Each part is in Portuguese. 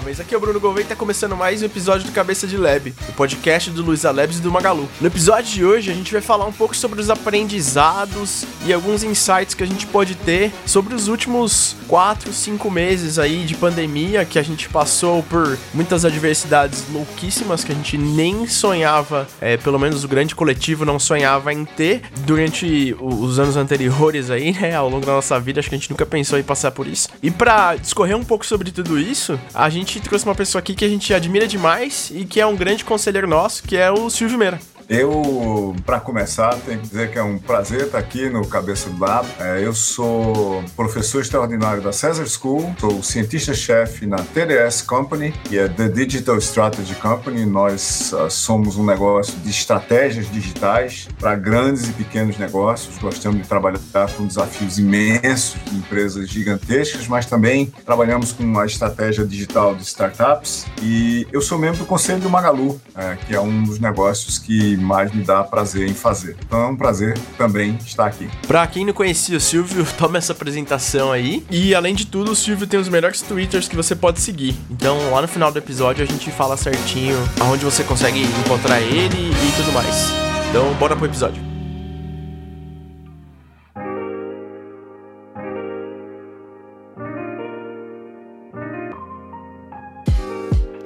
homens, aqui é o Bruno Gouveia e tá começando mais um episódio do Cabeça de Lab, o podcast do Luiz Labs e do Magalu. No episódio de hoje a gente vai falar um pouco sobre os aprendizados e alguns insights que a gente pode ter sobre os últimos 4, 5 meses aí de pandemia que a gente passou por muitas adversidades louquíssimas que a gente nem sonhava, é, pelo menos o grande coletivo não sonhava em ter durante os anos anteriores aí, né, ao longo da nossa vida, acho que a gente nunca pensou em passar por isso. E para discorrer um pouco sobre tudo isso, a gente trouxe uma pessoa aqui que a gente admira demais e que é um grande conselheiro nosso, que é o Silvio Meira. Eu, para começar, tenho que dizer que é um prazer estar aqui no Cabeça do Lab. É, eu sou professor extraordinário da Cesar School, sou cientista-chefe na TDS Company, que é The Digital Strategy Company. Nós uh, somos um negócio de estratégias digitais para grandes e pequenos negócios. Gostamos de trabalhar com desafios imensos de empresas gigantescas, mas também trabalhamos com a estratégia digital de startups. E eu sou membro do Conselho do Magalu, é, que é um dos negócios que mais me dá prazer em fazer. Então é um prazer também estar aqui. Pra quem não conhecia o Silvio, toma essa apresentação aí. E além de tudo, o Silvio tem os melhores twitters que você pode seguir. Então lá no final do episódio a gente fala certinho aonde você consegue encontrar ele e tudo mais. Então bora pro episódio.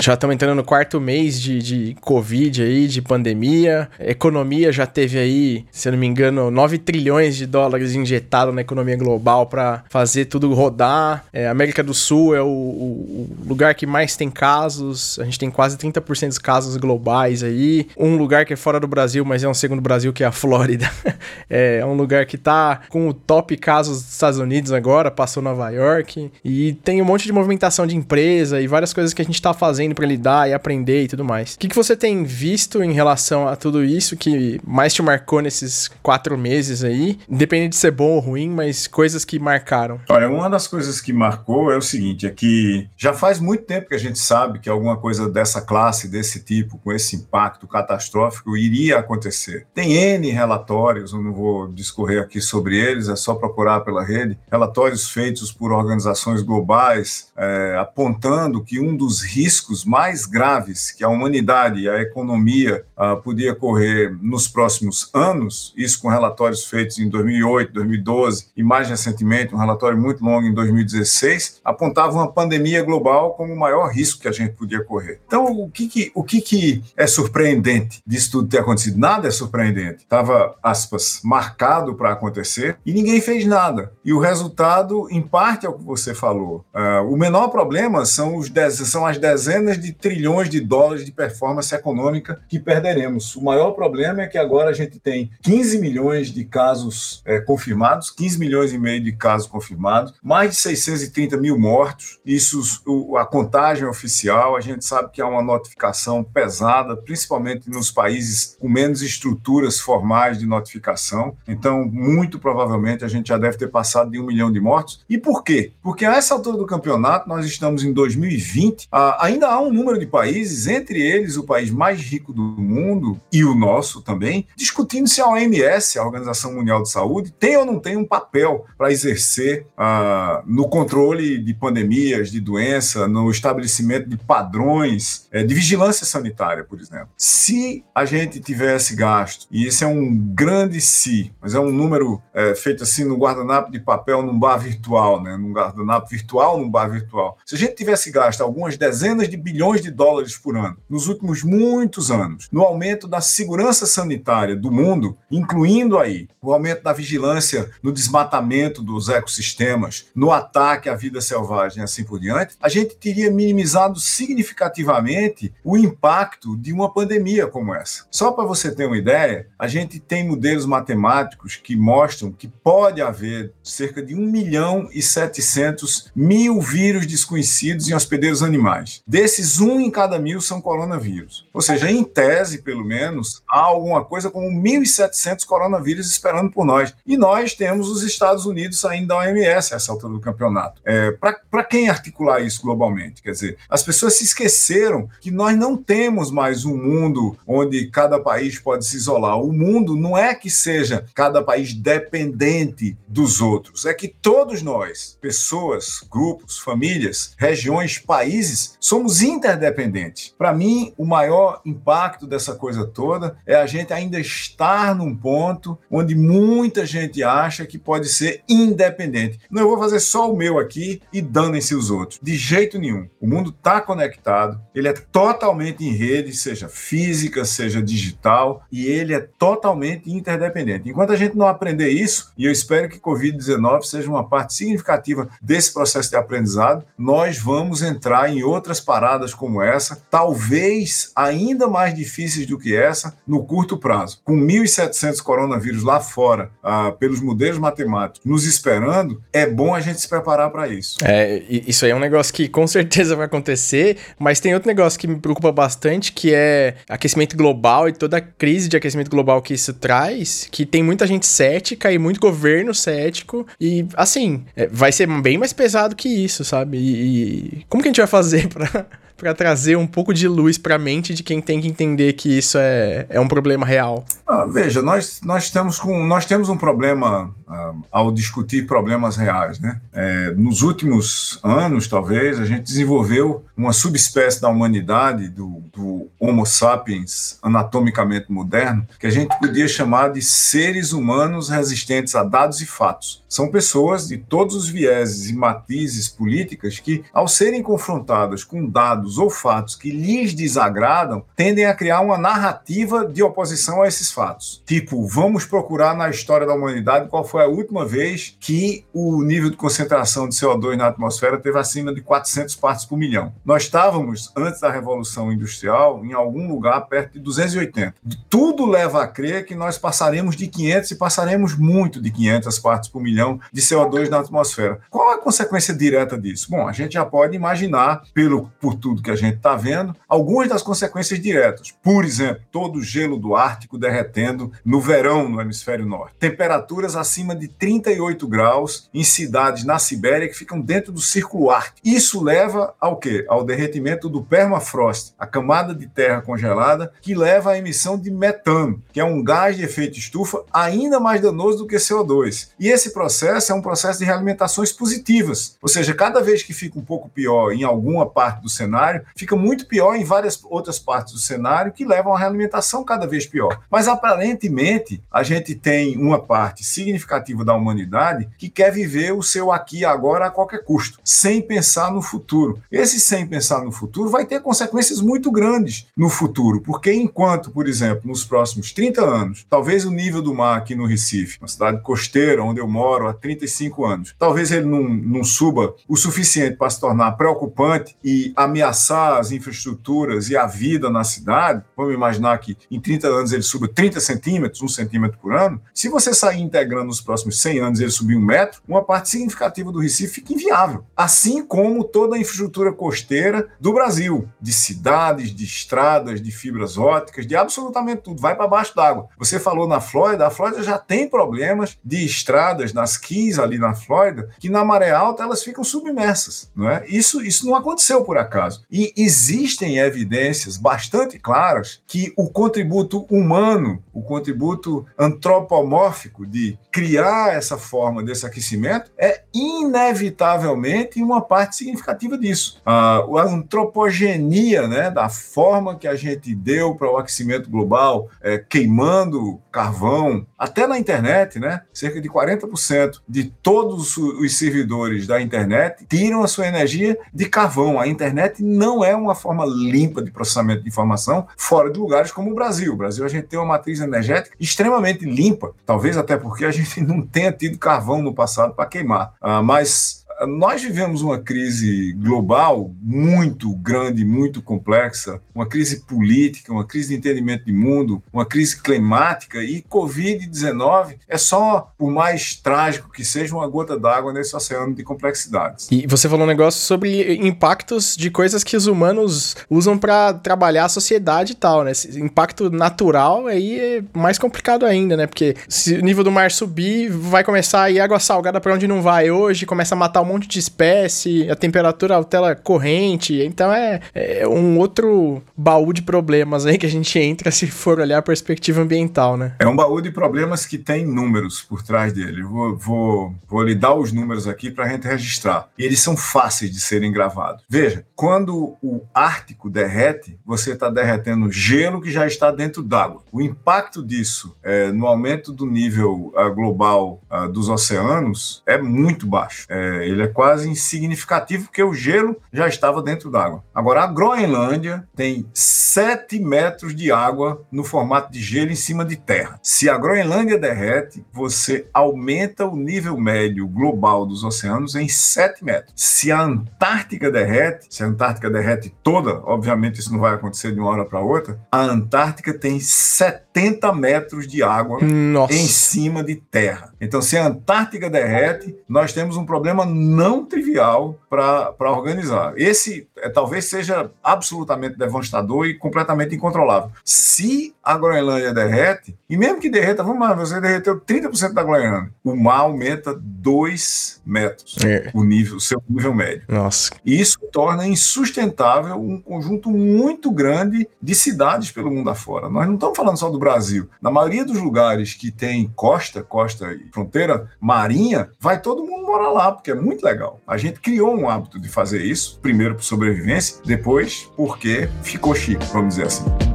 Já estamos entrando no quarto mês de, de Covid aí, de pandemia. A economia já teve aí, se eu não me engano, 9 trilhões de dólares injetados na economia global para fazer tudo rodar. É, América do Sul é o, o, lugar que mais tem casos. A gente tem quase 30% dos casos globais aí. Um lugar que é fora do Brasil, mas é um segundo Brasil, que é a Flórida. é um lugar que tá com o top casos dos Estados Unidos agora, passou Nova York. E tem um monte de movimentação de empresa e várias coisas que a gente tá fazendo para lidar e aprender e tudo mais. O que, que você tem visto em relação a tudo isso que mais te marcou nesses quatro meses aí? Independente de ser bom ou ruim, mas coisas que marcaram. Olha, uma das coisas que marcou é o seguinte: é que já faz muito tempo que a gente sabe que alguma coisa dessa classe, desse tipo, com esse impacto catastrófico, iria acontecer. Tem N relatórios, eu não vou discorrer aqui sobre eles, é só procurar pela rede, relatórios feitos por organizações globais é, apontando que um dos riscos mais graves que a humanidade e a economia uh, podia correr nos próximos anos, isso com relatórios feitos em 2008, 2012 e mais recentemente, um relatório muito longo em 2016, apontava uma pandemia global como o maior risco que a gente podia correr. Então, o que, que o que, que é surpreendente disso tudo ter acontecido? Nada é surpreendente. Estava, aspas, marcado para acontecer e ninguém fez nada. E o resultado, em parte, é o que você falou. Uh, o menor problema são, os dez, são as dezenas de trilhões de dólares de performance econômica que perderemos. O maior problema é que agora a gente tem 15 milhões de casos é, confirmados, 15 milhões e meio de casos confirmados, mais de 630 mil mortos. Isso, o, a contagem oficial, a gente sabe que é uma notificação pesada, principalmente nos países com menos estruturas formais de notificação. Então, muito provavelmente, a gente já deve ter passado de um milhão de mortos. E por quê? Porque a essa altura do campeonato, nós estamos em 2020, ainda há número de países, entre eles o país mais rico do mundo e o nosso também, discutindo se a OMS, a Organização Mundial de Saúde, tem ou não tem um papel para exercer uh, no controle de pandemias, de doença, no estabelecimento de padrões uh, de vigilância sanitária, por exemplo. Se a gente tivesse gasto, e esse é um grande se, mas é um número uh, feito assim no guardanapo de papel num bar virtual, né? num guardanapo virtual num bar virtual. Se a gente tivesse gasto algumas dezenas de bilhões bilhões de dólares por ano, nos últimos muitos anos, no aumento da segurança sanitária do mundo, incluindo aí o aumento da vigilância no desmatamento dos ecossistemas, no ataque à vida selvagem e assim por diante, a gente teria minimizado significativamente o impacto de uma pandemia como essa. Só para você ter uma ideia, a gente tem modelos matemáticos que mostram que pode haver cerca de 1 milhão e 700 mil vírus desconhecidos em hospedeiros animais. Desses desses, um em cada mil são coronavírus. Ou seja, em tese, pelo menos, há alguma coisa como 1.700 coronavírus esperando por nós. E nós temos os Estados Unidos saindo da OMS a essa altura do campeonato. É, Para quem articular isso globalmente? Quer dizer, as pessoas se esqueceram que nós não temos mais um mundo onde cada país pode se isolar. O mundo não é que seja cada país dependente dos outros, é que todos nós, pessoas, grupos, famílias, regiões, países, somos interdependentes. Para mim, o maior impacto dessa coisa toda é a gente ainda estar num ponto onde muita gente acha que pode ser independente. Não, eu vou fazer só o meu aqui e danem-se os outros. De jeito nenhum. O mundo está conectado, ele é totalmente em rede, seja física, seja digital, e ele é totalmente interdependente. Enquanto a gente não aprender isso, e eu espero que Covid-19 seja uma parte significativa desse processo de aprendizado, nós vamos entrar em outras paradas como essa, talvez ainda mais difíceis do que essa, no curto prazo. Com 1.700 coronavírus lá fora, ah, pelos modelos matemáticos, nos esperando, é bom a gente se preparar para isso. É, isso aí é um negócio que com certeza vai acontecer, mas tem outro negócio que me preocupa bastante, que é aquecimento global e toda a crise de aquecimento global que isso traz, que tem muita gente cética e muito governo cético, e assim, é, vai ser bem mais pesado que isso, sabe? E, e como que a gente vai fazer para para trazer um pouco de luz para a mente de quem tem que entender que isso é, é um problema real? Ah, veja, nós, nós, temos com, nós temos um problema ah, ao discutir problemas reais. Né? É, nos últimos anos, talvez, a gente desenvolveu uma subespécie da humanidade, do, do Homo sapiens anatomicamente moderno, que a gente podia chamar de seres humanos resistentes a dados e fatos. São pessoas de todos os vieses e matizes políticas que, ao serem confrontadas com dados dados ou fatos que lhes desagradam tendem a criar uma narrativa de oposição a esses fatos. Tipo, vamos procurar na história da humanidade qual foi a última vez que o nível de concentração de CO2 na atmosfera teve acima de 400 partes por milhão. Nós estávamos, antes da Revolução Industrial, em algum lugar perto de 280. Tudo leva a crer que nós passaremos de 500 e passaremos muito de 500 partes por milhão de CO2 na atmosfera. Qual a consequência direta disso? Bom, a gente já pode imaginar, pelo, por tudo que a gente está vendo, algumas das consequências diretas. Por exemplo, todo o gelo do Ártico derretendo no verão no hemisfério norte. Temperaturas acima de 38 graus em cidades na Sibéria que ficam dentro do círculo ártico. Isso leva ao quê? Ao derretimento do permafrost, a camada de terra congelada, que leva à emissão de metano, que é um gás de efeito estufa ainda mais danoso do que CO2. E esse processo é um processo de realimentações positivas, ou seja, cada vez que fica um pouco pior em alguma parte do cenário, cenário, fica muito pior em várias outras partes do cenário que levam a realimentação cada vez pior. Mas aparentemente, a gente tem uma parte significativa da humanidade que quer viver o seu aqui e agora a qualquer custo, sem pensar no futuro. Esse sem pensar no futuro vai ter consequências muito grandes no futuro, porque enquanto, por exemplo, nos próximos 30 anos, talvez o nível do mar aqui no Recife, uma cidade costeira onde eu moro há 35 anos, talvez ele não, não suba o suficiente para se tornar preocupante e ameaçar ameaçar as infraestruturas e a vida na cidade, vamos imaginar que em 30 anos ele suba 30 centímetros, um centímetro por ano, se você sair integrando nos próximos 100 anos ele subir um metro, uma parte significativa do Recife fica inviável. Assim como toda a infraestrutura costeira do Brasil, de cidades, de estradas, de fibras óticas, de absolutamente tudo, vai para baixo d'água. Você falou na Flórida, a Flórida já tem problemas de estradas nas quis ali na Flórida, que na maré alta elas ficam submersas, não é? Isso, isso não aconteceu por acaso. E existem evidências bastante claras que o contributo humano, o contributo antropomórfico de criar essa forma desse aquecimento é inevitavelmente uma parte significativa disso. A, a antropogenia né, da forma que a gente deu para o aquecimento global, é, queimando carvão, até na internet, né, cerca de 40% de todos os servidores da internet tiram a sua energia de carvão. A internet não é uma forma limpa de processamento de informação fora de lugares como o Brasil. O Brasil a gente tem uma matriz energética extremamente limpa, talvez até porque a gente não tenha tido carvão no passado para queimar. Ah, mas nós vivemos uma crise global muito grande, muito complexa, uma crise política, uma crise de entendimento de mundo, uma crise climática e Covid-19 é só, por mais trágico que seja, uma gota d'água nesse oceano de complexidades. E você falou um negócio sobre impactos de coisas que os humanos usam para trabalhar a sociedade e tal, né? Esse impacto natural aí é mais complicado ainda, né? Porque se o nível do mar subir, vai começar a ir água salgada para onde não vai hoje, começa a matar um monte de espécie, a temperatura altera corrente, então é, é um outro baú de problemas aí que a gente entra se for olhar a perspectiva ambiental, né? É um baú de problemas que tem números por trás dele. Vou, vou, vou lhe dar os números aqui para a gente registrar. E eles são fáceis de serem gravados. Veja, quando o Ártico derrete, você está derretendo gelo que já está dentro d'água. O impacto disso é, no aumento do nível uh, global uh, dos oceanos é muito baixo. É, ele é quase insignificativo porque o gelo já estava dentro d'água. Agora, a Groenlândia tem 7 metros de água no formato de gelo em cima de terra. Se a Groenlândia derrete, você aumenta o nível médio global dos oceanos em 7 metros. Se a Antártica derrete, se a Antártica derrete toda, obviamente isso não vai acontecer de uma hora para outra, a Antártica tem 70 metros de água Nossa. em cima de terra. Então, se a Antártica derrete, nós temos um problema não trivial para organizar. Esse é, talvez seja absolutamente devastador e completamente incontrolável. Se a Groenlândia derrete, e mesmo que derreta, vamos lá, você derreteu 30% da Groenlândia, o mar aumenta 2 metros, é. o nível, o seu nível médio. Nossa. E isso torna insustentável um conjunto muito grande de cidades pelo mundo afora. Nós não estamos falando só do Brasil. Na maioria dos lugares que tem costa, costa e fronteira marinha, vai todo mundo morar lá, porque é muito legal. A gente criou um hábito de fazer isso, primeiro por sobrevivência, depois porque ficou chique, vamos dizer assim.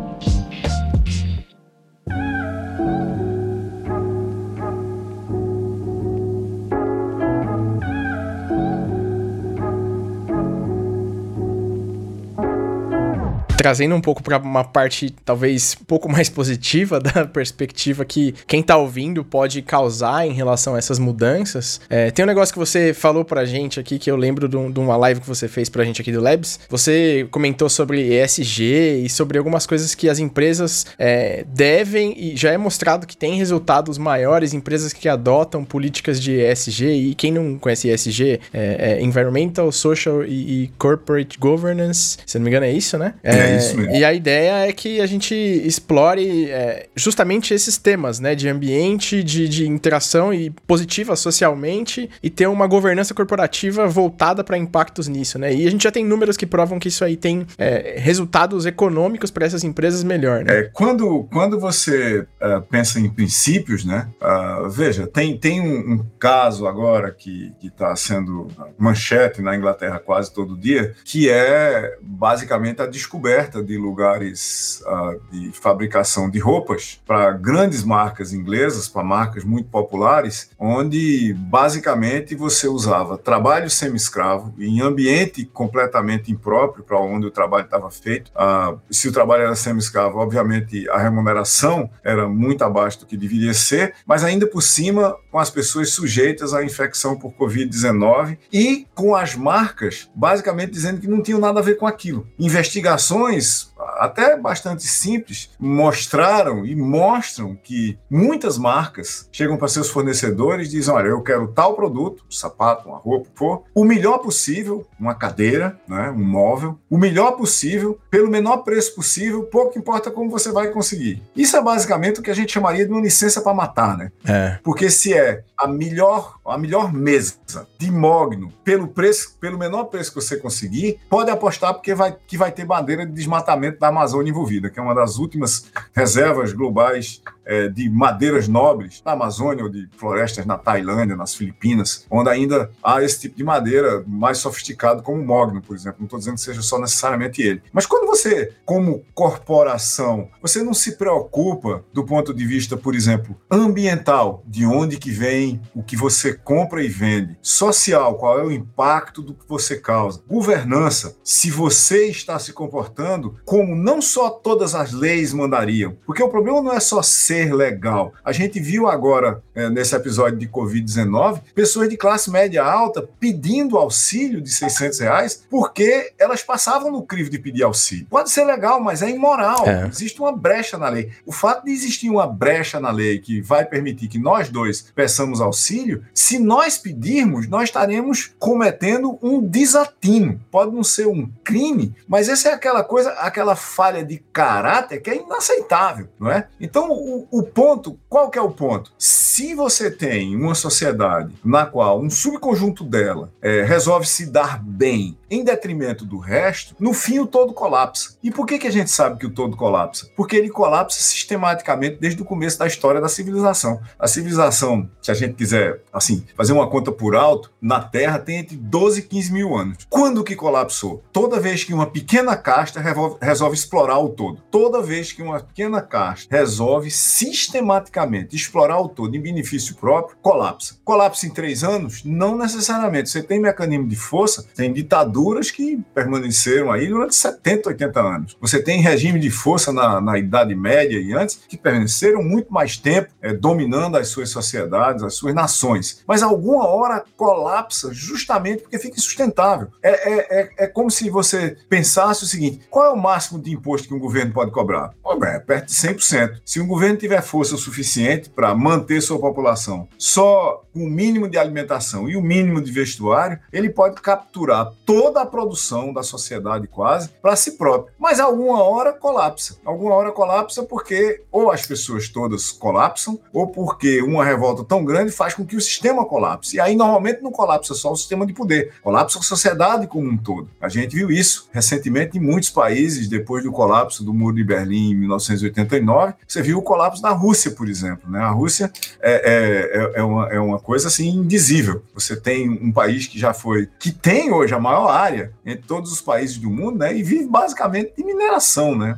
Trazendo um pouco para uma parte talvez um pouco mais positiva da perspectiva que quem tá ouvindo pode causar em relação a essas mudanças. É, tem um negócio que você falou pra gente aqui que eu lembro de, um, uma live que você fez pra gente aqui do Labs. Você comentou sobre ESG e sobre algumas coisas que as empresas é, devem e já é mostrado que tem resultados maiores, empresas que adotam políticas de ESG e quem não conhece ESG é, é Environmental, Social e, e, Corporate Governance, se não me engano é isso, né? É, é isso mesmo. E a ideia é que a gente explore é, justamente esses temas, né? De ambiente, de, de interação e positiva socialmente e ter uma governança corporativa voltada para impactos nisso, né? E a gente já tem números que provam que isso aí tem é, resultados econômicos para essas empresas melhor, né? É, quando, quando você uh, pensa em princípios, né? Uh, veja, tem, tem um, um, caso agora que está sendo manchete na Inglaterra quase todo dia, que é basicamente a descoberta oferta de lugares uh, de fabricação de roupas para grandes marcas inglesas, para marcas muito populares, onde basicamente você usava trabalho semi-escravo em ambiente completamente impróprio para onde o trabalho estava feito. Uh, se o trabalho era semi-escravo, obviamente a remuneração era muito abaixo do que deveria ser, mas ainda por cima com as pessoas sujeitas à infecção por Covid-19 e com as marcas basicamente dizendo que não tinham nada a ver com aquilo. Investigações até bastante simples, mostraram e mostram que muitas marcas chegam para seus fornecedores e dizem: Olha, eu quero tal produto, um sapato, uma roupa, for, o melhor possível, uma cadeira, né, um móvel, o melhor possível, pelo menor preço possível, pouco importa como você vai conseguir. Isso é basicamente o que a gente chamaria de uma licença para matar, né? É. Porque se é a melhor, a melhor mesa de mogno pelo preço, pelo menor preço que você conseguir, pode apostar porque vai, que vai ter bandeira de desmatamento da Amazônia envolvida, que é uma das últimas reservas globais é, de madeiras nobres na Amazônia ou de florestas na Tailândia, nas Filipinas, onde ainda há esse tipo de madeira mais sofisticado, como o mogno, por exemplo. Não estou dizendo que seja só necessariamente ele. Mas quando você, como corporação, você não se preocupa do ponto de vista, por exemplo, ambiental, de onde que vem o que você compra e vende. Social, qual é o impacto do que você causa. Governança, se você está se comportando como não só todas as leis mandariam. Porque o problema não é só ser legal. A gente viu agora, é, nesse episódio de Covid-19, pessoas de classe média alta pedindo auxílio de 600 reais porque elas passavam no crivo de pedir auxílio. Pode ser legal, mas é imoral. É. Existe uma brecha na lei. O fato de existir uma brecha na lei que vai permitir que nós dois peçamos auxílio, se nós pedirmos, nós estaremos cometendo um desatino. Pode não ser um crime, mas essa é aquela coisa, aquela falha de caráter que é inaceitável, não é? Então, o, o ponto, qual que é o ponto? Se você tem uma sociedade na qual um subconjunto dela é, resolve se dar bem em detrimento do resto, no fim o todo colapsa. E por que, que a gente sabe que o todo colapsa? Porque ele colapsa sistematicamente desde o começo da história da civilização. A civilização, se a gente quiser, assim, fazer uma conta por alto, na Terra tem entre 12 e 15 mil anos. Quando que colapsou? Toda vez que uma pequena casta resolve, resolve explorar o todo. Toda vez que uma pequena casta resolve sistematicamente explorar o todo em benefício próprio, colapsa. Colapsa em três anos? Não necessariamente. Você tem mecanismo de força, tem ditaduras que permaneceram aí durante 70, 80 anos. Você tem regime de força na, na Idade Média e antes que permaneceram muito mais tempo é, dominando as suas sociedades, as suas nações. Mas alguma hora colapsa justamente porque fica insustentável. É, é, é, é como se você pensasse o seguinte: qual é o máximo de imposto que um governo pode cobrar? é perto de 100%. Se um governo tiver força suficiente para manter sua população só com o mínimo de alimentação e o mínimo de vestuário, ele pode capturar toda a produção da sociedade quase para si próprio. Mas alguma hora colapsa. Alguma hora colapsa porque ou as pessoas todas colapsam, ou porque uma revolta tão grande faz com que o sistema colapse. E aí normalmente não colapsa só o sistema de poder, colapsa a sociedade como um todo. A gente viu isso recentemente em muitos países depois do colapso do Muro de Berlim em 1989. Você viu o colapso da Rússia, por exemplo. Né? A Rússia é, é, é, uma, é uma coisa assim indizível. Você tem um país que já foi, que tem hoje a maior área entre todos os países do mundo, né? E vive basicamente de mineração, né?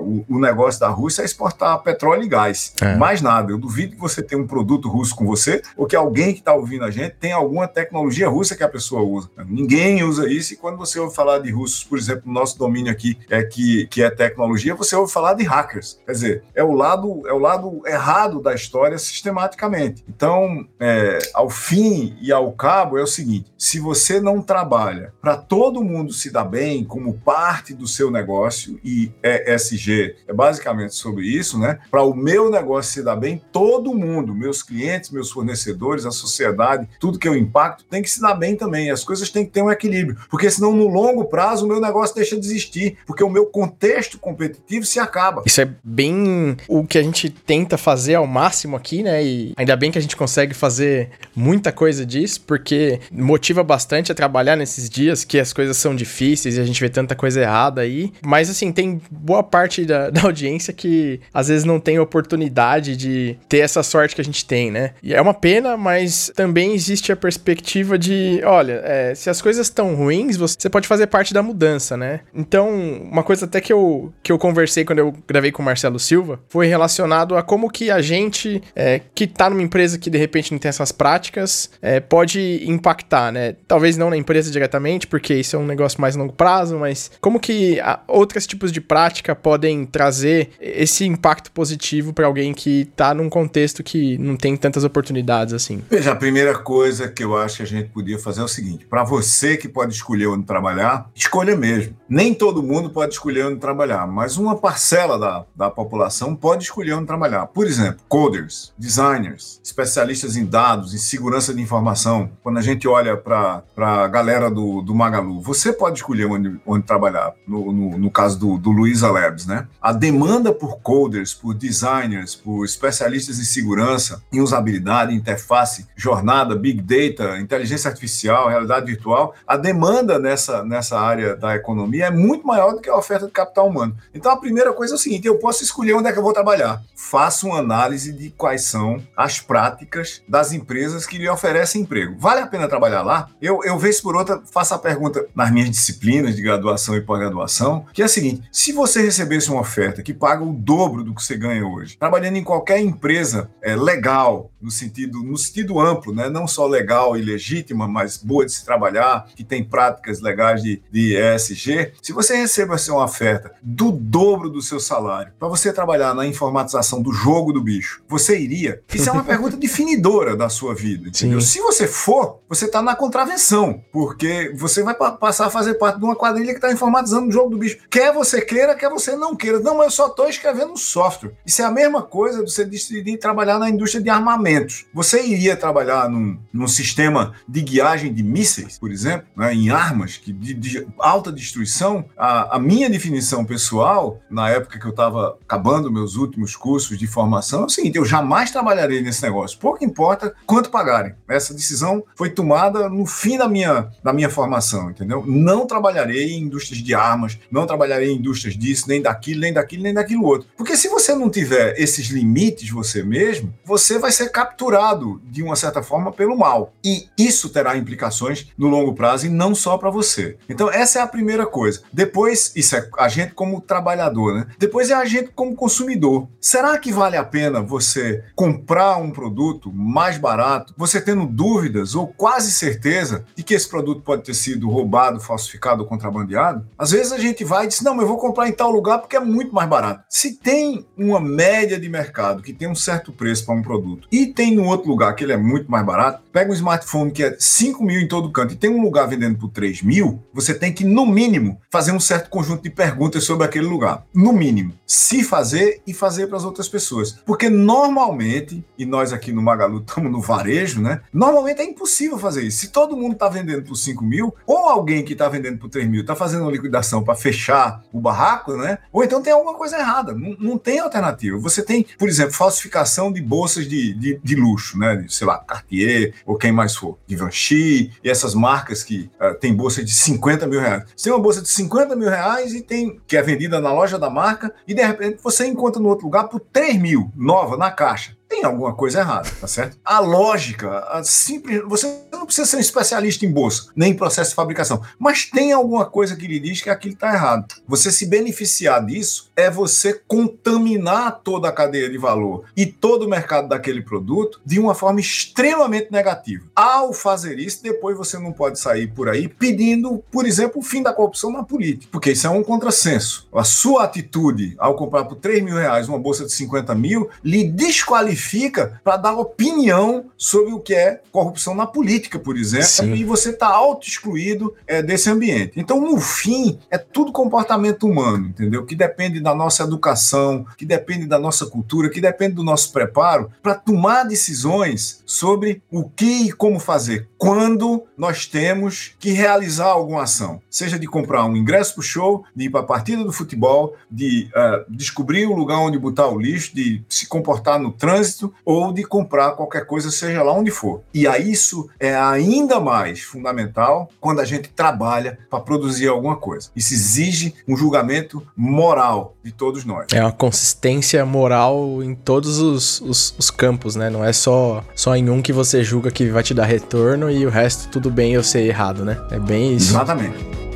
O, o negócio da Rússia é exportar petróleo e gás. É. Mais nada. Eu duvido que você tenha um produto russo com você ou que alguém que está ouvindo a gente tem alguma tecnologia russa que a pessoa usa. Ninguém usa isso e quando você ouve falar de russos, por exemplo, no nosso domínio aqui é que, que é tecnologia, você ouve falar de hackers. Quer dizer, é o lado é o lado errado da história sistematicamente. Então, é, ao fim e ao cabo é o seguinte: se você não trabalha para todo mundo se dar bem como parte do seu negócio e ESG é basicamente sobre isso, né? Para o meu negócio se dar bem, todo mundo, meus clientes, meus fornecedores, a sociedade, tudo que eu impacto tem que se dar bem também. As coisas têm que ter um equilíbrio, porque senão no longo prazo o meu negócio deixa de existir, porque o meu contexto competitivo se acaba. Isso é bem o que a gente tenta fazer ao máximo aqui, né? E ainda bem que a gente consegue fazer muita coisa disso, porque motiva bastante a trabalhar nesses dias que as coisas são difíceis e a gente vê tanta coisa errada aí. Mas assim, tem boa parte da, da audiência que às vezes não tem oportunidade de ter essa sorte que a gente tem, né? E é uma pena, mas também existe a perspectiva de, olha, é, se as coisas estão ruins, você pode fazer parte da mudança, né? Então, uma coisa até que eu, que eu conversei quando eu gravei com o Marcelo Silva foi relacionado a como que a gente é, que tá numa empresa que de repente não tem essas práticas é, pode impactar, né? Talvez não na empresa diretamente, porque isso é um negócio mais longo prazo, mas como que outros tipos de prática podem trazer esse impacto positivo para alguém que tá num contexto que não tem tantas oportunidades assim? Veja, a primeira coisa que eu acho que a gente podia fazer é o seguinte: para você que pode escolher onde trabalhar, escolha mesmo. Nem todo mundo pode escolher onde trabalhar, mas uma parcela da, da população pode escolher trabalhar. Por exemplo, coders, designers, especialistas em dados, em segurança de informação. Quando a gente olha para a galera do, do Magalu, você pode escolher onde, onde trabalhar, no, no, no caso do, do Luiza Labs, né? A demanda por coders, por designers, por especialistas em segurança, em usabilidade, interface, jornada, big data, inteligência artificial, realidade virtual, a demanda nessa, nessa área da economia é muito maior do que a oferta de capital humano. Então a primeira coisa é o seguinte: eu posso escolher onde é que eu vou trabalhar. Faça uma análise de quais são as práticas das empresas que lhe oferecem emprego. Vale a pena trabalhar lá? Eu, eu vez por outra, faço a pergunta nas minhas disciplinas de graduação e pós-graduação, que é a seguinte: se você recebesse uma oferta que paga o dobro do que você ganha hoje, trabalhando em qualquer empresa é, legal, no sentido, no sentido amplo, né? não só legal e legítima, mas boa de se trabalhar, que tem práticas legais de, de ESG, se você recebe assim, uma oferta do dobro do seu salário para você trabalhar na informatização do jogo do bicho, você iria? Isso é uma pergunta definidora da sua vida. Entendeu? Se você for, você está na contravenção, porque você vai passar a fazer parte de uma quadrilha que está informatizando o jogo do bicho. Quer você queira, quer você não queira. Não, mas eu só estou escrevendo um software. Isso é a mesma coisa de você decidir trabalhar na indústria de Você iria trabalhar num, num sistema de guiagem de mísseis, por exemplo, né, em armas que de, de alta destruição? A, a, minha definição pessoal, na época que eu estava acabando meus últimos cursos de formação, é o seguinte: eu jamais trabalharei nesse negócio. Pouco importa quanto pagarem. Essa decisão foi tomada no fim da minha, da minha formação, entendeu? Não trabalharei em indústrias de armas, não trabalharei em indústrias disso, nem daquilo, nem daquilo, nem daquilo outro. Porque se você não tiver esses limites você mesmo, você vai ser capturado de uma certa forma pelo mal. E isso terá implicações no longo prazo e não só para você. Então, essa é a primeira coisa. Depois, isso é a gente como trabalhador, né? Depois é a gente como consumidor. Será que vale a pena você comprar um produto mais barato, você tendo dúvidas ou quase certeza de que esse produto pode ter sido roubado, falsificado ou contrabandeado? Às vezes a gente vai e diz: não, mas eu vou comprar em tal lugar porque é muito mais barato. Se tem uma média de mercado que tem um certo preço para um produto e tem no outro lugar que ele é muito mais barato, pega um smartphone que é 5 mil em todo canto e tem um lugar vendendo por 3 mil, você tem que, no mínimo, fazer um certo conjunto de perguntas sobre aquele lugar. No mínimo. Se fazer e fazer para as outras pessoas. Porque normalmente, e nós aqui no Magalu estamos no varejo, né? Normalmente é impossível fazer isso. Se todo mundo está vendendo por 5 mil, ou alguém que está vendendo por 3 mil está fazendo uma liquidação para fechar o barraco, né? Ou então tem alguma coisa errada. Não, não tem alternativa. Você tem, por exemplo, falsificação de bolsas de, de, de luxo, né? De, sei lá, Cartier ou quem mais for, Givenchy e essas marcas que uh, tem bolsa de 50 mil reais. Você tem uma bolsa de 50 mil reais e tem que é vendida na loja da marca e de repente você encontra no outro lugar por 3 mil, nova, na caixa tem alguma coisa errada, tá certo? A lógica, a simples, você não precisa ser um especialista em bolsa, nem em processo de fabricação, mas tem alguma coisa que lhe diz que aquilo está errado. Você se beneficiar disso é você contaminar toda a cadeia de valor e todo o mercado daquele produto de uma forma extremamente negativa. Ao fazer isso, depois você não pode sair por aí pedindo, por exemplo, o fim da corrupção na política, porque isso é um contrassenso. A sua atitude ao comprar por 3 mil reais uma bolsa de 50 mil lhe desqualifica qualifica para dar opinião sobre o que é corrupção na política, por exemplo, Sim. e você está auto-excluído é, desse ambiente. Então, no fim, é tudo comportamento humano, entendeu? Que depende da nossa educação, que depende da nossa cultura, que depende do nosso preparo para tomar decisões sobre o que e como fazer quando nós temos que realizar alguma ação, seja de comprar um ingresso para o show, de ir para a partida do futebol, de uh, descobrir o lugar onde botar o lixo, de se comportar no trânsito ou de comprar qualquer coisa, seja lá onde for. E a isso é ainda mais fundamental quando a gente trabalha para produzir alguma coisa. Isso exige um julgamento moral de todos nós. É uma consistência moral em todos os, os, os campos, né? Não é só, só em um que você julga que vai te dar retorno e o resto tudo bem eu ser errado, né? É bem isso. Exatamente.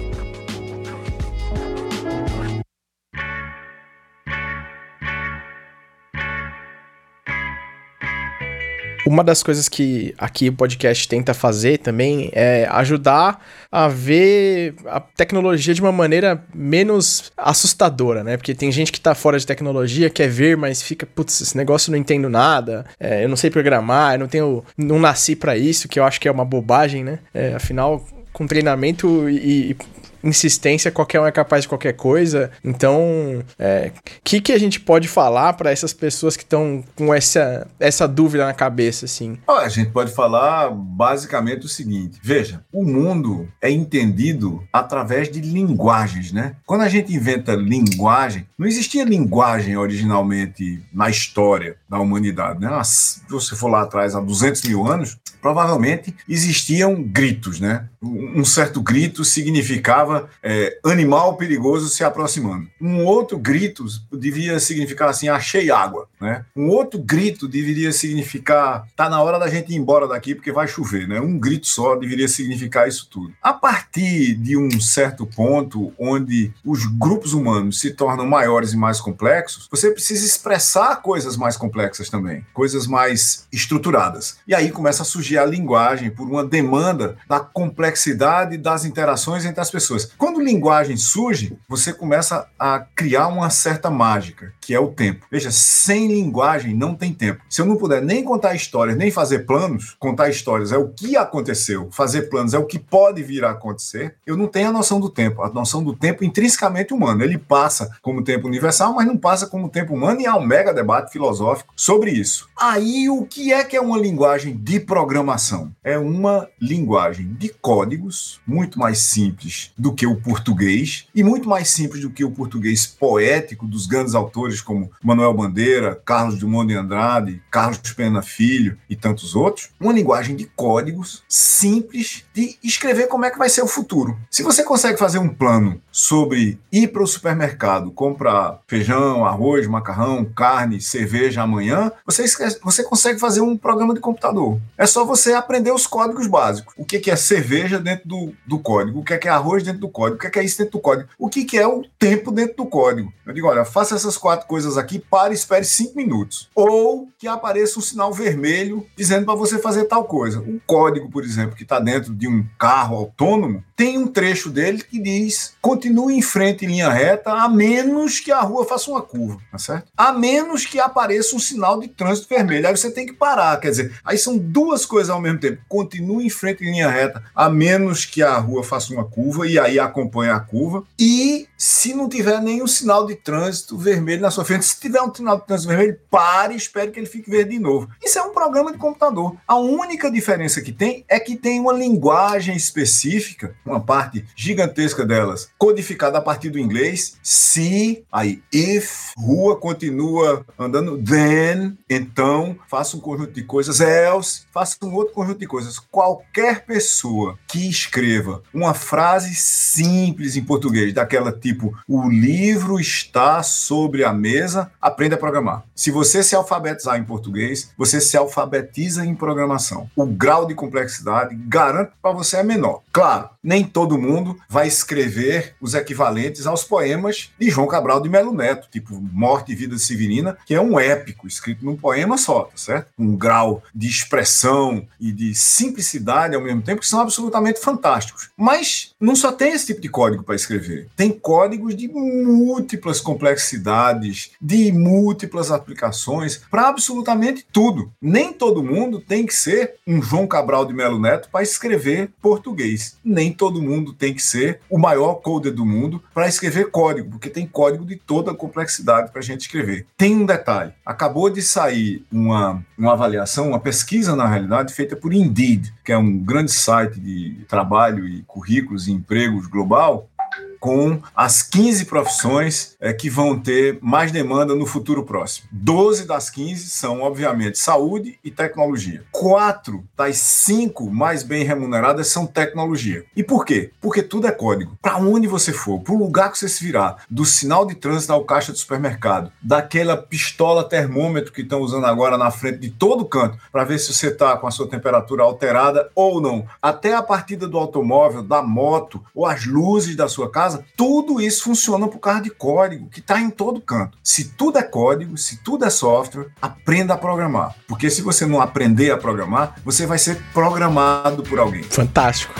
Uma das coisas que aqui o podcast tenta fazer também é ajudar a ver a tecnologia de uma maneira menos assustadora, né? Porque tem gente que tá fora de tecnologia, quer ver, mas fica, putz, esse negócio eu não entendo nada, é, eu não sei programar, eu não tenho. não nasci para isso, que eu acho que é uma bobagem, né? É, afinal, com treinamento e, e insistência, qualquer um é capaz de qualquer coisa. Então, o é, que, que a gente pode falar para essas pessoas que estão com essa, essa dúvida na cabeça, assim? a gente pode falar basicamente o seguinte: veja, o mundo é entendido através de linguagens, né? Quando a gente inventa linguagem, não existia linguagem originalmente na história da humanidade, né? Se você for lá atrás, há 200 mil anos, provavelmente existiam gritos, né? Um certo grito significava é, animal perigoso se aproximando. Um outro grito devia significar assim, achei água. Né? Um outro grito deveria significar tá na hora da gente ir embora daqui porque vai chover. Né? Um grito só deveria significar isso tudo. A partir de um certo ponto onde os grupos humanos se tornam maiores e mais complexos, você precisa expressar coisas mais complexas também, coisas mais estruturadas. E aí começa a surgir a linguagem por uma demanda da complexidade das interações entre as pessoas. Quando linguagem surge, você começa a criar uma certa mágica, que é o tempo. Veja, sem linguagem não tem tempo. Se eu não puder nem contar histórias, nem fazer planos, contar histórias é o que aconteceu, fazer planos é o que pode vir a acontecer, eu não tenho a noção do tempo. A noção do tempo intrinsecamente humano. Ele passa como tempo universal, mas não passa como tempo humano e há um mega debate filosófico sobre isso. Aí o que é que é uma linguagem de programação? É uma linguagem de códigos muito mais simples do que o português e muito mais simples do que o português poético dos grandes autores como Manuel Bandeira, Carlos Drummond de Andrade, Carlos Pena Filho e tantos outros. Uma linguagem de códigos simples de escrever como é que vai ser o futuro. Se você consegue fazer um plano sobre ir para o supermercado, comprar feijão, arroz, macarrão, carne, cerveja amanhã, você, você consegue fazer um programa de computador. É só você aprender os códigos básicos. O que é cerveja dentro do, do código, o que é arroz dentro do código, o que é isso dentro do código, o que é o tempo dentro do código. Eu digo, olha, faça essas quatro coisas aqui, pare e espere cinco minutos. Ou que apareça um sinal vermelho dizendo para você fazer tal coisa. O código, por exemplo, que está dentro de um carro autônomo, tem um trecho dele que diz continue em frente em linha reta, a menos que a rua faça uma curva, tá certo? A menos que apareça um sinal de trânsito vermelho. Aí você tem que parar, quer dizer, aí são duas coisas ao mesmo tempo. Continue em frente em linha reta, a menos que a rua faça uma curva, e aí acompanha a curva. E se não tiver nenhum sinal de trânsito vermelho na sua frente, se tiver um sinal de trânsito vermelho, pare e espere que ele fique verde de novo. Isso é um programa de computador. A única diferença que tem é que tem uma linguagem específica, uma parte gigantesca delas, codificada a partir do inglês. Se, aí, if, rua continua andando, then, então, faça um conjunto de coisas, else, faça um outro conjunto de coisas. Qualquer pessoa que escreva uma frase simples em português, daquela tipo, o livro está sobre a mesa, aprenda a programar. Se você se alfabetizar em português, você se alfabetiza em programação. O grau de complexidade, garanto para você, é menor. Claro, nem todo mundo vai escrever os equivalentes aos poemas de João Cabral de Melo Neto, tipo Morte e Vida Severina, que é um épico escrito num poema só, tá certo? Um grau de expressão e de simplicidade ao mesmo tempo que são absolutamente fantásticos. Mas não só tem esse tipo de código para escrever. Tem códigos de múltiplas complexidades, de múltiplas aplicações para absolutamente tudo. Nem todo mundo tem que ser um João Cabral de Melo Neto para escrever português. Nem todo mundo tem que ser o maior coder do mundo para escrever código, porque tem código de toda a complexidade para a gente escrever. Tem um detalhe: acabou de sair uma, uma avaliação, uma pesquisa, na realidade, feita por Indeed, que é um grande site de trabalho e currículos e empregos global, com as 15 profissões é, que vão ter mais demanda no futuro próximo. 12 das 15 são, obviamente, saúde e tecnologia. Quatro das cinco mais bem remuneradas são tecnologia. E por quê? Porque tudo é código. Para onde você for, para o lugar que você se virar, do sinal de trânsito ao caixa do supermercado, daquela pistola termômetro que estão usando agora na frente de todo canto, para ver se você está com a sua temperatura alterada ou não, até a partida do automóvel, da moto ou as luzes da sua casa, casa, tudo isso funciona por causa de código, que está em todo canto. Se tudo é código, se tudo é software, aprenda a programar. Porque se você não aprender a programar, você vai ser programado por alguém. Fantástico.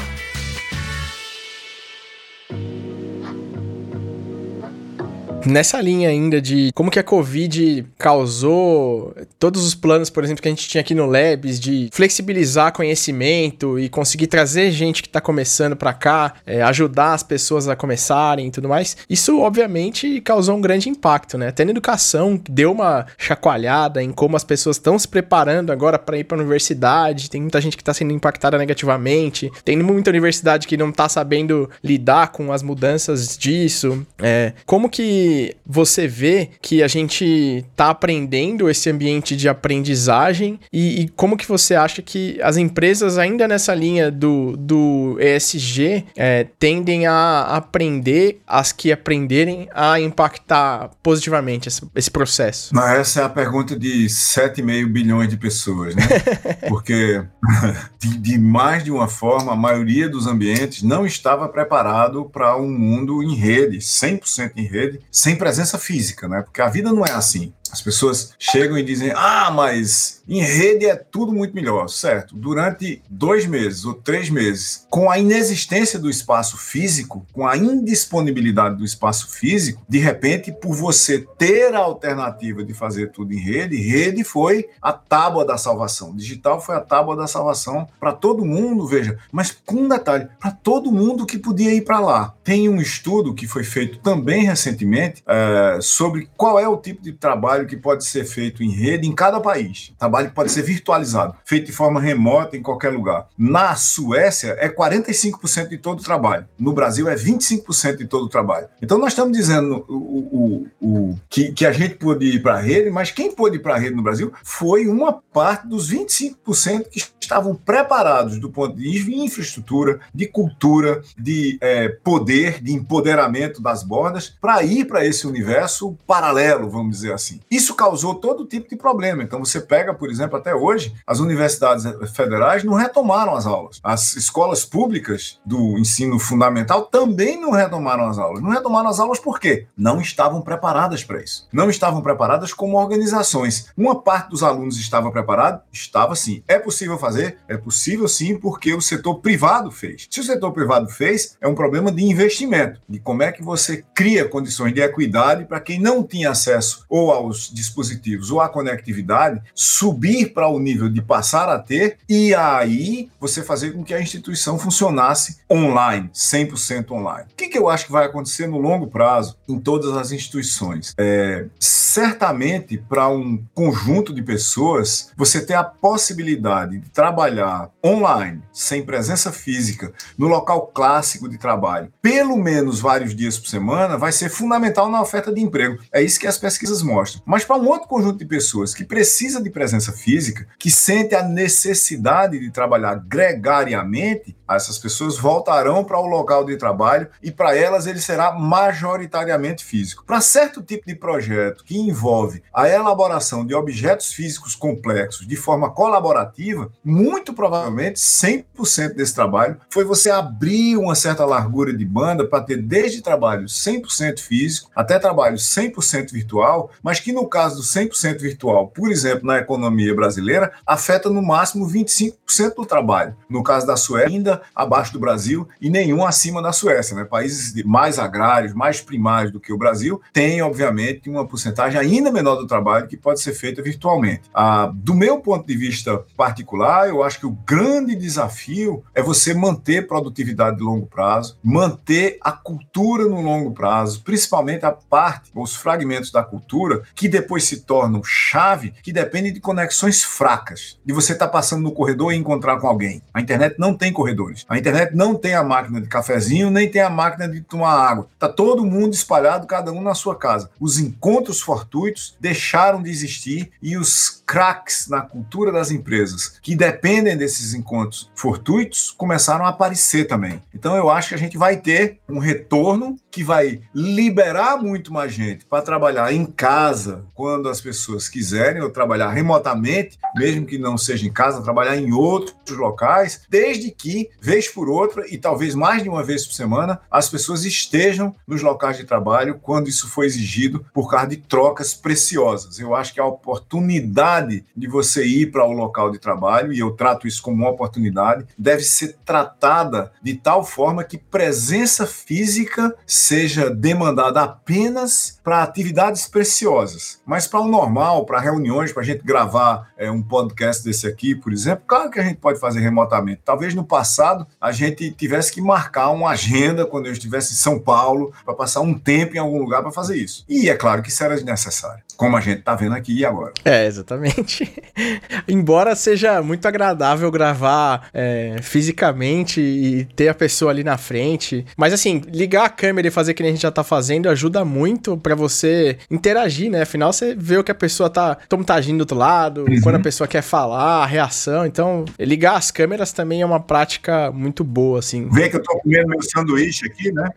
Nessa linha ainda de como que a Covid causou todos os planos, por exemplo, que a gente tinha aqui no Labs, de flexibilizar conhecimento e conseguir trazer gente que está começando para cá, é, ajudar as pessoas a começarem e tudo mais, isso obviamente causou um grande impacto, né? Até na educação, deu uma chacoalhada em como as pessoas estão se preparando agora para ir para a universidade, tem muita gente que está sendo impactada negativamente, tem muita universidade que não está sabendo lidar com as mudanças disso. É, como que que você vê que a gente tá aprendendo esse ambiente de aprendizagem e, e como que você acha que as empresas ainda nessa linha do, do ESG é, tendem a aprender, as que aprenderem a impactar positivamente esse, esse processo? Mas essa é a pergunta de 7,5 bilhões de pessoas, né? Porque de, de mais de uma forma, a maioria dos ambientes não estava preparado para um mundo em rede, 100% em rede, sem presença física, né? Porque a vida não é assim. As pessoas chegam e dizem: ah, mas em rede é tudo muito melhor, certo? Durante dois meses ou três meses, com a inexistência do espaço físico, com a indisponibilidade do espaço físico, de repente, por você ter a alternativa de fazer tudo em rede, rede foi a tábua da salvação. Digital foi a tábua da salvação para todo mundo, veja, mas com um detalhe: para todo mundo que podia ir para lá. Tem um estudo que foi feito também recentemente é, sobre qual é o tipo de trabalho trabalho que pode ser feito em rede em cada país, trabalho que pode ser virtualizado, feito de forma remota em qualquer lugar. Na Suécia é 45% de todo o trabalho, no Brasil é 25% de todo o trabalho. Então nós estamos dizendo o, o, o que, que a gente pôde ir para a rede, mas quem pôde ir para a rede no Brasil foi uma parte dos 25% que estavam preparados do ponto de vista de infraestrutura, de cultura, de é, poder, de empoderamento das bordas, para ir para esse universo paralelo, vamos dizer assim. Isso causou todo tipo de problema. Então, você pega, por exemplo, até hoje, as universidades federais não retomaram as aulas. As escolas públicas do ensino fundamental também não retomaram as aulas. Não retomaram as aulas por quê? Não estavam preparadas para isso. Não estavam preparadas como organizações. Uma parte dos alunos estava preparado? Estava sim. É possível fazer? É possível sim, porque o setor privado fez. Se o setor privado fez, é um problema de investimento, de como é que você cria condições de equidade para quem não tinha acesso ou aos dispositivos ou a conectividade, subir para o nível de passar a ter e aí você fazer com que a instituição funcionasse online, 100% online. O que, que eu acho que vai acontecer no longo prazo em todas as instituições? É, certamente, para um conjunto de pessoas, você ter a possibilidade de trabalhar online, sem presença física, no local clássico de trabalho, pelo menos vários dias por semana, vai ser fundamental na oferta de emprego. É isso que as pesquisas mostram. Mas para um outro conjunto de pessoas que precisa de presença física, que sente a necessidade de trabalhar gregariamente, essas pessoas voltarão para o local de trabalho e para elas ele será majoritariamente físico. Para certo tipo de projeto que envolve a elaboração de objetos físicos complexos de forma colaborativa, muito provavelmente 100% desse trabalho foi você abrir uma certa largura de banda para ter desde trabalho 100% físico até trabalho 100% virtual, mas que no caso do 100% virtual, por exemplo, na economia brasileira, afeta no máximo 25% do trabalho. No caso da Suécia, ainda abaixo do Brasil e nenhum acima da Suécia. Né? Países mais agrários, mais primários do que o Brasil, têm, obviamente, uma porcentagem ainda menor do trabalho que pode ser feita virtualmente. Ah, do meu ponto de vista particular, eu acho que o grande desafio é você manter produtividade de longo prazo, manter a cultura no longo prazo, principalmente a parte, os fragmentos da cultura que depois se tornam chave que depende de conexões fracas, de você estar tá passando no corredor e encontrar com alguém. A internet não tem corredores. A internet não tem a máquina de cafezinho, nem tem a máquina de tomar água. Tá todo mundo espalhado, cada um na sua casa. Os encontros fortuitos deixaram de existir e os craques na cultura das empresas que dependem desses encontros fortuitos começaram a aparecer também. Então eu acho que a gente vai ter um retorno que vai liberar muito mais gente para trabalhar em casa quando as pessoas quiserem, ou trabalhar remotamente, mesmo que não seja em casa, trabalhar em outros locais, desde que, vez por outra, e talvez mais de uma vez por semana, as pessoas estejam nos locais de trabalho quando isso for exigido por causa de trocas preciosas. Eu acho que a oportunidade de você ir para o local de trabalho, e eu trato isso como uma oportunidade, deve ser tratada de tal forma que presença física seja demandada apenas para atividades preciosas mas para o normal, para reuniões, para a gente gravar é, um podcast desse aqui, por exemplo, claro que a gente pode fazer remotamente. Talvez no passado a gente tivesse que marcar uma agenda quando eu estivesse em São Paulo para passar um tempo em algum lugar para fazer isso. E é claro que isso era desnecessário. Como a gente tá vendo aqui e agora. É, exatamente. Embora seja muito agradável gravar é, fisicamente e ter a pessoa ali na frente, mas assim, ligar a câmera e fazer que a gente já tá fazendo ajuda muito para você interagir, né? Afinal, você vê o que a pessoa tá, como tá agindo do outro lado, uhum. quando a pessoa quer falar, a reação. Então, ligar as câmeras também é uma prática muito boa, assim. Vê que eu tô comendo meu sanduíche aqui, né?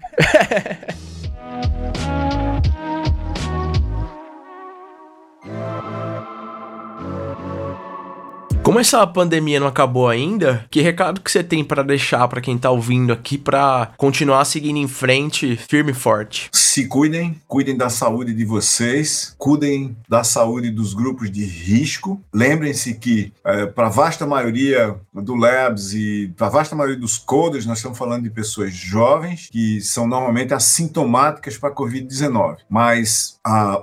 Como essa pandemia não acabou ainda, que recado que você tem para deixar para quem tá ouvindo aqui para continuar seguindo em frente, firme e forte? Se cuidem, cuidem da saúde de vocês, cuidem da saúde dos grupos de risco. Lembrem-se que é, para a vasta maioria do Labs e para a vasta maioria dos coders, nós estamos falando de pessoas jovens que são normalmente assintomáticas para a Covid-19. Mas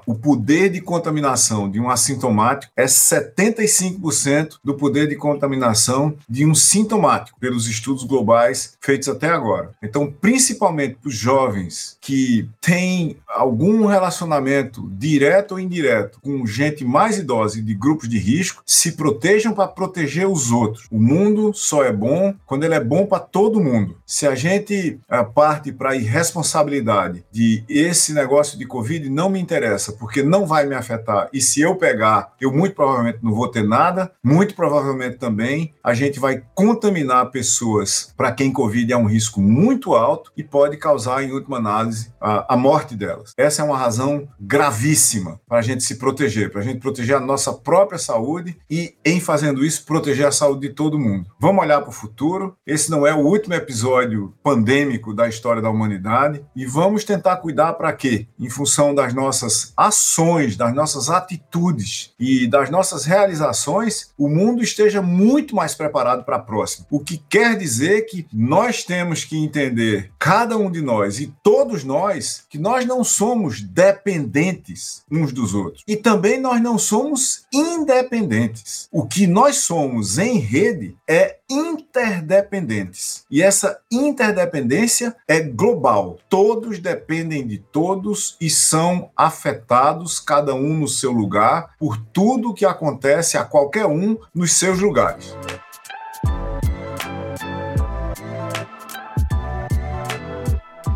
o poder de contaminação de um assintomático é 75% do poder de contaminação de um sintomático, pelos estudos globais feitos até agora. Então, principalmente para os jovens que têm algum relacionamento direto ou indireto com gente mais idosa e de grupos de risco, se protejam para proteger os outros. O mundo só é bom quando ele é bom para todo mundo. Se a gente uh, parte para a irresponsabilidade de esse negócio de Covid não me interessa, porque não vai me afetar, e se eu pegar, eu muito provavelmente não vou ter nada, muito provavelmente também a gente vai contaminar pessoas para quem Covid é um risco muito alto e pode causar, em última análise, a, a morte delas. Essa é uma razão gravíssima para a gente se proteger, para a gente proteger a nossa própria saúde e, em fazendo isso, proteger a saúde de todo mundo. Vamos olhar para o futuro. Esse não é o último episódio pandêmico da história da humanidade e vamos tentar cuidar para quê? Em função das nossas ações, das nossas atitudes e das nossas realizações, o mundo esteja muito mais preparado para a próxima. O que quer dizer que nós temos que entender, cada um de nós e todos nós, que nós não somos dependentes uns dos outros. E também nós não somos independentes. O que nós somos em rede é interdependentes. E essa interdependência é global. Todos dependem de todos e são afetados, cada um no seu lugar, por tudo que acontece a qualquer um nos seus lugares.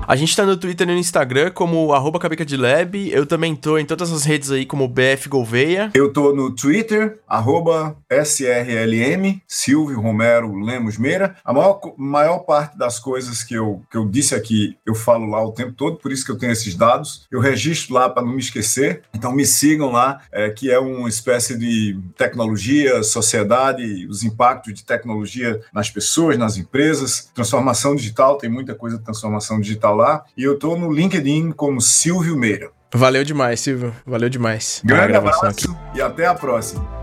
A gente tá no Twitter e no Instagram como arroba de Lab. Eu também tô em todas as redes aí como BF Gouveia. Eu tô no Twitter, arroba SRLM, Silvio Romero Lemos Meira. A maior, maior parte das coisas que eu, que eu disse aqui, eu falo lá o tempo todo, por isso que eu tenho esses dados. Eu registro lá para não me esquecer. Então me sigam lá, é, que é uma espécie de tecnologia, sociedade, os impactos de tecnologia nas pessoas, nas empresas. Transformação digital, tem muita coisa de transformação digital lá. E eu estou no LinkedIn como Silvio Meira. Valeu demais, Silvio. Valeu demais. Grande abraço aqui. e até a próxima.